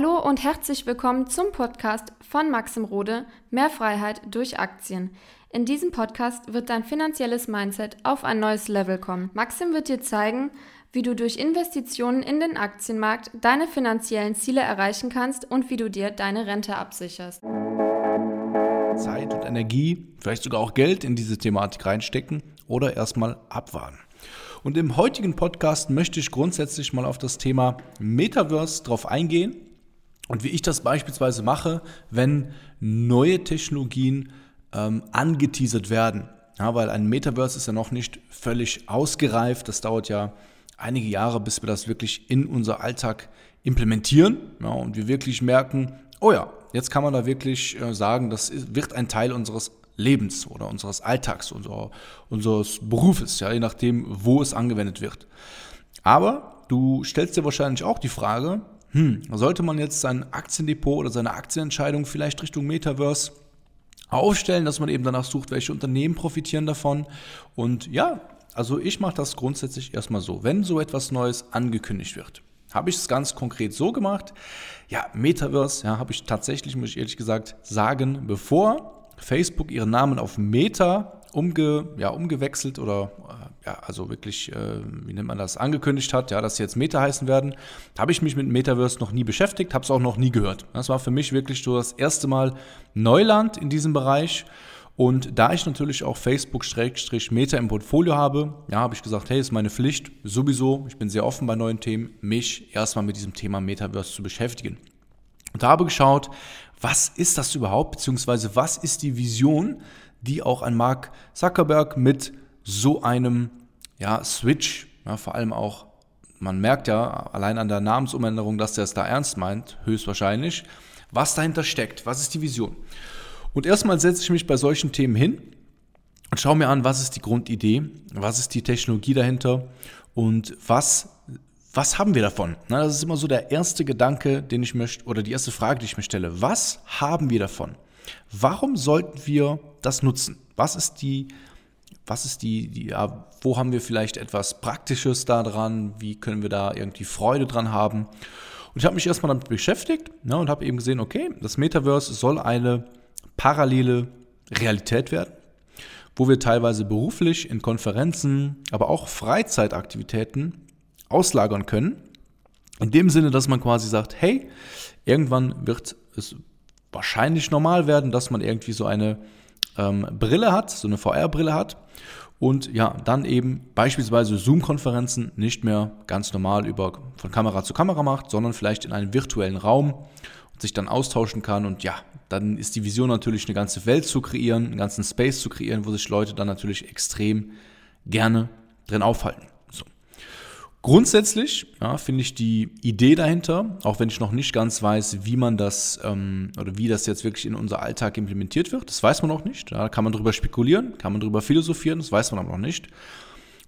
Hallo und herzlich willkommen zum Podcast von Maxim Rode Mehr Freiheit durch Aktien. In diesem Podcast wird dein finanzielles Mindset auf ein neues Level kommen. Maxim wird dir zeigen, wie du durch Investitionen in den Aktienmarkt deine finanziellen Ziele erreichen kannst und wie du dir deine Rente absicherst. Zeit und Energie, vielleicht sogar auch Geld in diese Thematik reinstecken oder erstmal abwarten. Und im heutigen Podcast möchte ich grundsätzlich mal auf das Thema Metaverse drauf eingehen und wie ich das beispielsweise mache, wenn neue Technologien ähm, angeteasert werden. Ja, weil ein Metaverse ist ja noch nicht völlig ausgereift. Das dauert ja einige Jahre, bis wir das wirklich in unser Alltag implementieren ja, und wir wirklich merken, oh ja, jetzt kann man da wirklich äh, sagen, das wird ein Teil unseres Lebens oder unseres Alltags, unser, unseres Berufes, ja, je nachdem, wo es angewendet wird. Aber du stellst dir wahrscheinlich auch die Frage, hm, sollte man jetzt sein Aktiendepot oder seine Aktienentscheidung vielleicht Richtung Metaverse aufstellen, dass man eben danach sucht, welche Unternehmen profitieren davon. Und ja, also ich mache das grundsätzlich erstmal so, wenn so etwas Neues angekündigt wird. Habe ich es ganz konkret so gemacht. Ja, Metaverse, ja, habe ich tatsächlich, muss ich ehrlich gesagt sagen, bevor Facebook ihren Namen auf Meta umge, ja, umgewechselt oder äh, ja, also wirklich, äh, wie nennt man das, angekündigt hat, ja, dass sie jetzt Meta heißen werden, habe ich mich mit Metaverse noch nie beschäftigt, habe es auch noch nie gehört. Das war für mich wirklich so das erste Mal Neuland in diesem Bereich. Und da ich natürlich auch Facebook-Meta im Portfolio habe, ja, habe ich gesagt, hey, ist meine Pflicht sowieso, ich bin sehr offen bei neuen Themen, mich erstmal mit diesem Thema Metaverse zu beschäftigen. Und da habe geschaut, was ist das überhaupt, beziehungsweise was ist die Vision, die auch ein Mark Zuckerberg mit so einem ja, Switch, ja, vor allem auch, man merkt ja allein an der Namensumänderung, dass der es da ernst meint, höchstwahrscheinlich, was dahinter steckt, was ist die Vision. Und erstmal setze ich mich bei solchen Themen hin und schaue mir an, was ist die Grundidee, was ist die Technologie dahinter und was was haben wir davon? Na, das ist immer so der erste Gedanke, den ich möchte, oder die erste Frage, die ich mir stelle. Was haben wir davon? Warum sollten wir das nutzen? Was ist die, was ist die, die ja, wo haben wir vielleicht etwas Praktisches daran? Wie können wir da irgendwie Freude dran haben? Und ich habe mich erstmal damit beschäftigt ne, und habe eben gesehen, okay, das Metaverse soll eine parallele Realität werden, wo wir teilweise beruflich in Konferenzen, aber auch Freizeitaktivitäten auslagern können. In dem Sinne, dass man quasi sagt, hey, irgendwann wird es wahrscheinlich normal werden, dass man irgendwie so eine ähm, Brille hat, so eine VR-Brille hat und ja, dann eben beispielsweise Zoom-Konferenzen nicht mehr ganz normal über von Kamera zu Kamera macht, sondern vielleicht in einem virtuellen Raum und sich dann austauschen kann und ja, dann ist die Vision natürlich eine ganze Welt zu kreieren, einen ganzen Space zu kreieren, wo sich Leute dann natürlich extrem gerne drin aufhalten. Grundsätzlich ja, finde ich die Idee dahinter, auch wenn ich noch nicht ganz weiß, wie man das ähm, oder wie das jetzt wirklich in unser Alltag implementiert wird, das weiß man noch nicht. Da kann man drüber spekulieren, kann man drüber philosophieren, das weiß man aber noch nicht.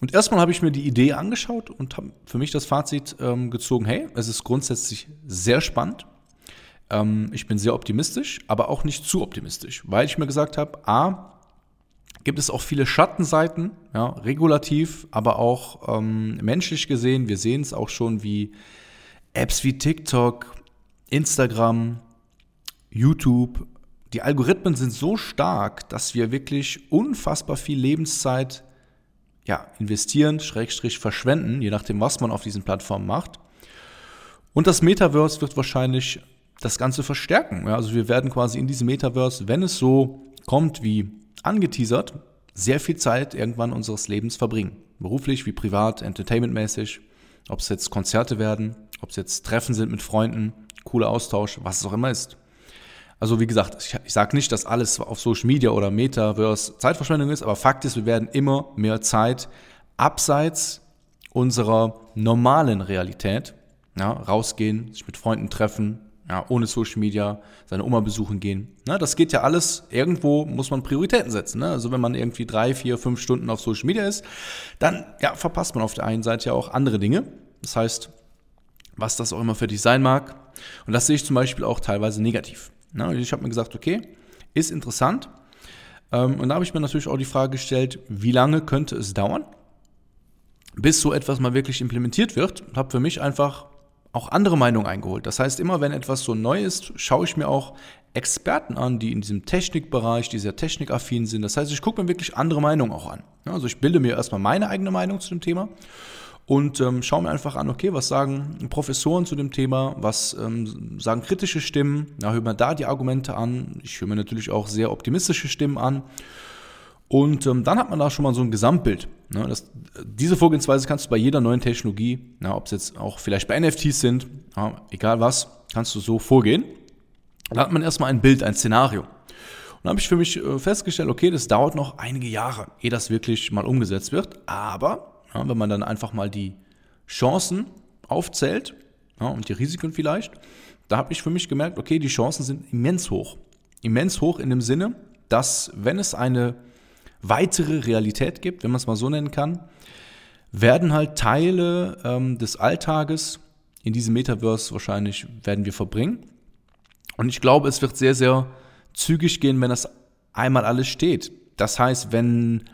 Und erstmal habe ich mir die Idee angeschaut und habe für mich das Fazit ähm, gezogen, hey, es ist grundsätzlich sehr spannend. Ähm, ich bin sehr optimistisch, aber auch nicht zu optimistisch, weil ich mir gesagt habe, a, gibt es auch viele Schattenseiten, ja, regulativ, aber auch ähm, menschlich gesehen. Wir sehen es auch schon wie Apps wie TikTok, Instagram, YouTube. Die Algorithmen sind so stark, dass wir wirklich unfassbar viel Lebenszeit ja, investieren, Schrägstrich verschwenden, je nachdem, was man auf diesen Plattformen macht. Und das Metaverse wird wahrscheinlich das Ganze verstärken. Ja, also wir werden quasi in diesem Metaverse, wenn es so kommt wie angeteasert, sehr viel Zeit irgendwann unseres Lebens verbringen. Beruflich wie privat, entertainmentmäßig, ob es jetzt Konzerte werden, ob es jetzt Treffen sind mit Freunden, cooler Austausch, was es auch immer ist. Also wie gesagt, ich, ich sage nicht, dass alles auf Social Media oder Metaverse Zeitverschwendung ist, aber Fakt ist, wir werden immer mehr Zeit abseits unserer normalen Realität ja, rausgehen, sich mit Freunden treffen, ja, ohne Social Media, seine Oma besuchen gehen. Ne, das geht ja alles, irgendwo muss man Prioritäten setzen. Ne? Also wenn man irgendwie drei, vier, fünf Stunden auf Social Media ist, dann ja, verpasst man auf der einen Seite ja auch andere Dinge. Das heißt, was das auch immer für dich sein mag. Und das sehe ich zum Beispiel auch teilweise negativ. Ne? Ich habe mir gesagt, okay, ist interessant. Ähm, und da habe ich mir natürlich auch die Frage gestellt, wie lange könnte es dauern, bis so etwas mal wirklich implementiert wird. Habe für mich einfach auch andere Meinungen eingeholt. Das heißt, immer wenn etwas so neu ist, schaue ich mir auch Experten an, die in diesem Technikbereich, die sehr technikaffin sind. Das heißt, ich gucke mir wirklich andere Meinungen auch an. Also ich bilde mir erstmal meine eigene Meinung zu dem Thema und ähm, schaue mir einfach an, okay, was sagen Professoren zu dem Thema, was ähm, sagen kritische Stimmen, ja, höre mir da die Argumente an. Ich höre mir natürlich auch sehr optimistische Stimmen an. Und ähm, dann hat man da schon mal so ein Gesamtbild. Ne? Das, diese Vorgehensweise kannst du bei jeder neuen Technologie, ja, ob es jetzt auch vielleicht bei NFTs sind, ja, egal was, kannst du so vorgehen. Da hat man erstmal ein Bild, ein Szenario. Und dann habe ich für mich äh, festgestellt, okay, das dauert noch einige Jahre, ehe das wirklich mal umgesetzt wird. Aber ja, wenn man dann einfach mal die Chancen aufzählt und die Risiken vielleicht, da habe ich für mich gemerkt, okay, die Chancen sind immens hoch. Immens hoch in dem Sinne, dass wenn es eine weitere Realität gibt, wenn man es mal so nennen kann, werden halt Teile ähm, des Alltages in diesem Metaverse wahrscheinlich werden wir verbringen. Und ich glaube, es wird sehr, sehr zügig gehen, wenn das einmal alles steht. Das heißt, wenn,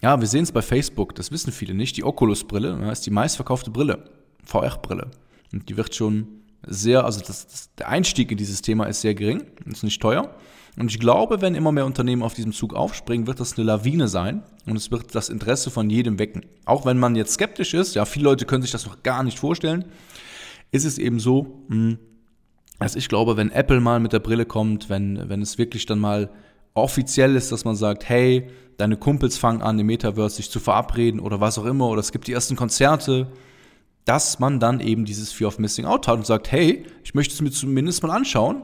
ja, wir sehen es bei Facebook, das wissen viele nicht, die Oculus-Brille ist die meistverkaufte Brille, VR-Brille. Und die wird schon sehr, also das, das, der Einstieg in dieses Thema ist sehr gering, ist nicht teuer. Und ich glaube, wenn immer mehr Unternehmen auf diesem Zug aufspringen, wird das eine Lawine sein und es wird das Interesse von jedem wecken. Auch wenn man jetzt skeptisch ist, ja, viele Leute können sich das noch gar nicht vorstellen, ist es eben so, hm, dass ich glaube, wenn Apple mal mit der Brille kommt, wenn, wenn es wirklich dann mal offiziell ist, dass man sagt, hey, deine Kumpels fangen an, im Metaverse sich zu verabreden oder was auch immer, oder es gibt die ersten Konzerte, dass man dann eben dieses Fear of Missing Out hat und sagt, hey, ich möchte es mir zumindest mal anschauen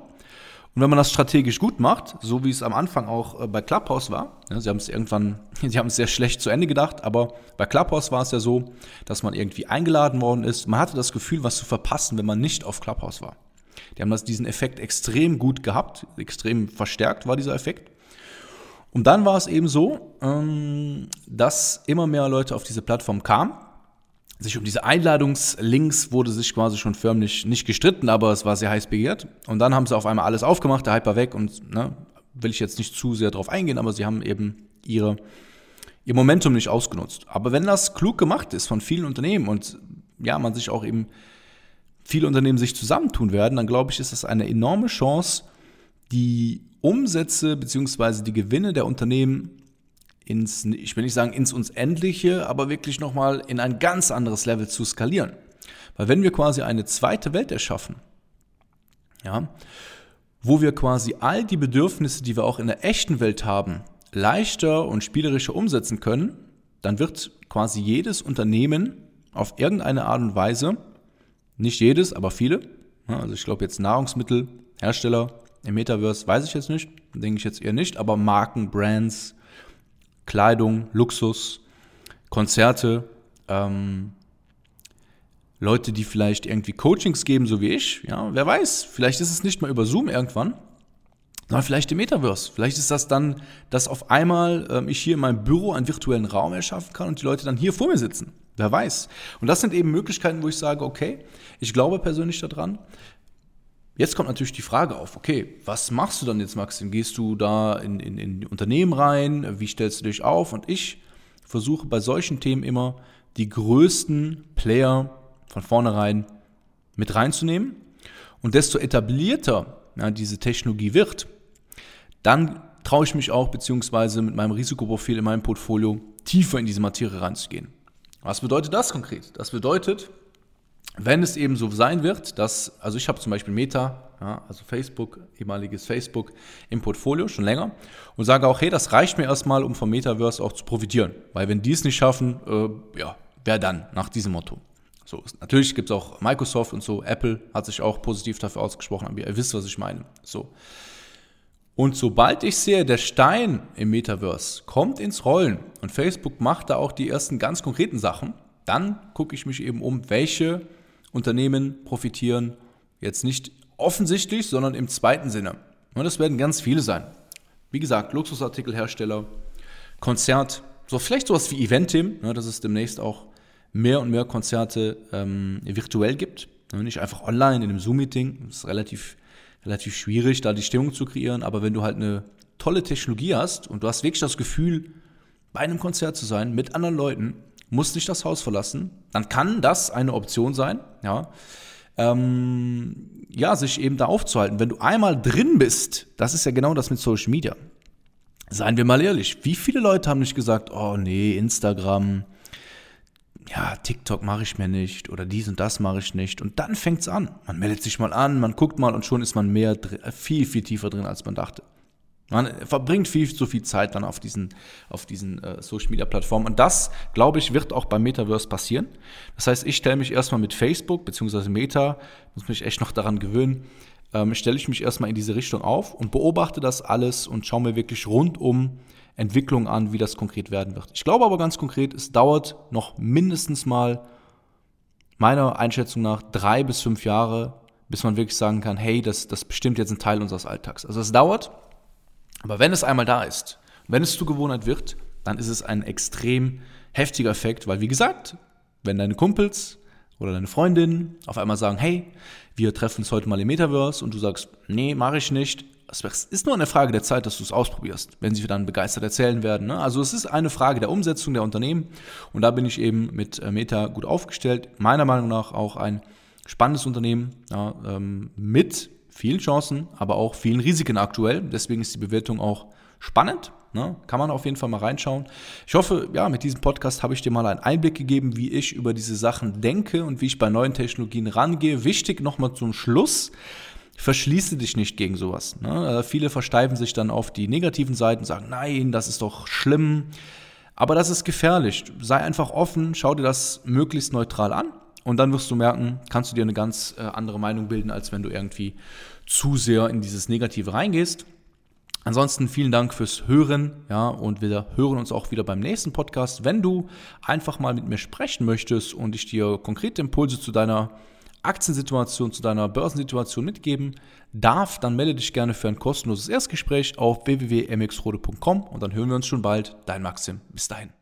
und wenn man das strategisch gut macht, so wie es am Anfang auch äh, bei Clubhouse war, ja, sie haben es irgendwann, sie haben es sehr schlecht zu Ende gedacht, aber bei Clubhouse war es ja so, dass man irgendwie eingeladen worden ist. Man hatte das Gefühl, was zu verpassen, wenn man nicht auf Clubhouse war. Die haben das, diesen Effekt extrem gut gehabt, extrem verstärkt war dieser Effekt. Und dann war es eben so, ähm, dass immer mehr Leute auf diese Plattform kamen sich um diese Einladungslinks wurde sich quasi schon förmlich nicht gestritten, aber es war sehr heiß begehrt. Und dann haben sie auf einmal alles aufgemacht, der Hype war weg und ne, will ich jetzt nicht zu sehr drauf eingehen, aber sie haben eben ihre, ihr Momentum nicht ausgenutzt. Aber wenn das klug gemacht ist von vielen Unternehmen und ja, man sich auch eben viele Unternehmen sich zusammentun werden, dann glaube ich, ist das eine enorme Chance, die Umsätze bzw. die Gewinne der Unternehmen ins, ich will nicht sagen ins uns Endliche, aber wirklich nochmal in ein ganz anderes Level zu skalieren. Weil wenn wir quasi eine zweite Welt erschaffen, ja, wo wir quasi all die Bedürfnisse, die wir auch in der echten Welt haben, leichter und spielerischer umsetzen können, dann wird quasi jedes Unternehmen auf irgendeine Art und Weise, nicht jedes, aber viele, also ich glaube jetzt Nahrungsmittelhersteller im Metaverse, weiß ich jetzt nicht, denke ich jetzt eher nicht, aber Marken, Brands, Kleidung, Luxus, Konzerte, ähm, Leute, die vielleicht irgendwie Coachings geben, so wie ich. Ja, wer weiß, vielleicht ist es nicht mal über Zoom irgendwann, sondern vielleicht im Metaverse. Vielleicht ist das dann, dass auf einmal ähm, ich hier in meinem Büro einen virtuellen Raum erschaffen kann und die Leute dann hier vor mir sitzen. Wer weiß. Und das sind eben Möglichkeiten, wo ich sage, okay, ich glaube persönlich daran, Jetzt kommt natürlich die Frage auf, okay, was machst du dann jetzt, Maxim? Gehst du da in, in, in Unternehmen rein? Wie stellst du dich auf? Und ich versuche bei solchen Themen immer die größten Player von vornherein mit reinzunehmen. Und desto etablierter ja, diese Technologie wird, dann traue ich mich auch, beziehungsweise mit meinem Risikoprofil in meinem Portfolio tiefer in diese Materie reinzugehen. Was bedeutet das konkret? Das bedeutet, wenn es eben so sein wird, dass, also ich habe zum Beispiel Meta, ja, also Facebook, ehemaliges Facebook im Portfolio schon länger und sage auch, hey, das reicht mir erstmal, um vom Metaverse auch zu profitieren. Weil wenn die es nicht schaffen, äh, ja, wer dann nach diesem Motto? So, natürlich gibt es auch Microsoft und so, Apple hat sich auch positiv dafür ausgesprochen, aber ihr wisst, was ich meine. So. Und sobald ich sehe, der Stein im Metaverse kommt ins Rollen und Facebook macht da auch die ersten ganz konkreten Sachen, dann gucke ich mich eben um, welche Unternehmen profitieren jetzt nicht offensichtlich, sondern im zweiten Sinne. Und das werden ganz viele sein. Wie gesagt, Luxusartikelhersteller, Konzert, so vielleicht sowas wie Eventim, ne, dass es demnächst auch mehr und mehr Konzerte ähm, virtuell gibt. Ne, nicht einfach online in einem Zoom-Meeting. Das ist relativ, relativ schwierig, da die Stimmung zu kreieren. Aber wenn du halt eine tolle Technologie hast und du hast wirklich das Gefühl, bei einem Konzert zu sein mit anderen Leuten, musst nicht das Haus verlassen, dann kann das eine Option sein. Ja. ähm, ja, sich eben da aufzuhalten. Wenn du einmal drin bist, das ist ja genau das mit Social Media. Seien wir mal ehrlich, wie viele Leute haben nicht gesagt, oh nee, Instagram, ja, TikTok mache ich mir nicht oder dies und das mache ich nicht. Und dann fängt es an. Man meldet sich mal an, man guckt mal und schon ist man mehr, viel, viel tiefer drin, als man dachte. Man verbringt viel zu viel Zeit dann auf diesen, auf diesen äh, Social Media Plattformen. Und das, glaube ich, wird auch beim Metaverse passieren. Das heißt, ich stelle mich erstmal mit Facebook, beziehungsweise Meta, muss mich echt noch daran gewöhnen, ähm, stelle ich mich erstmal in diese Richtung auf und beobachte das alles und schaue mir wirklich rundum Entwicklungen an, wie das konkret werden wird. Ich glaube aber ganz konkret, es dauert noch mindestens mal meiner Einschätzung nach drei bis fünf Jahre, bis man wirklich sagen kann, hey, das, das bestimmt jetzt ein Teil unseres Alltags. Also es dauert, aber wenn es einmal da ist, wenn es zur Gewohnheit wird, dann ist es ein extrem heftiger Effekt, weil wie gesagt, wenn deine Kumpels oder deine Freundinnen auf einmal sagen, hey, wir treffen uns heute mal im Metaverse und du sagst, nee, mache ich nicht. Es ist nur eine Frage der Zeit, dass du es ausprobierst, wenn sie dann begeistert erzählen werden. Ne? Also es ist eine Frage der Umsetzung der Unternehmen und da bin ich eben mit äh, Meta gut aufgestellt. Meiner Meinung nach auch ein spannendes Unternehmen ja, ähm, mit vielen Chancen, aber auch vielen Risiken aktuell. Deswegen ist die Bewertung auch spannend. Ne? Kann man auf jeden Fall mal reinschauen. Ich hoffe, ja, mit diesem Podcast habe ich dir mal einen Einblick gegeben, wie ich über diese Sachen denke und wie ich bei neuen Technologien rangehe. Wichtig nochmal zum Schluss. Verschließe dich nicht gegen sowas. Ne? Äh, viele versteifen sich dann auf die negativen Seiten, sagen, nein, das ist doch schlimm. Aber das ist gefährlich. Sei einfach offen, schau dir das möglichst neutral an und dann wirst du merken, kannst du dir eine ganz äh, andere Meinung bilden, als wenn du irgendwie zu sehr in dieses Negative reingehst. Ansonsten vielen Dank fürs Hören, ja, und wir hören uns auch wieder beim nächsten Podcast. Wenn du einfach mal mit mir sprechen möchtest und ich dir konkrete Impulse zu deiner Aktiensituation, zu deiner Börsensituation mitgeben darf, dann melde dich gerne für ein kostenloses Erstgespräch auf www.mxrode.com und dann hören wir uns schon bald. Dein Maxim. Bis dahin.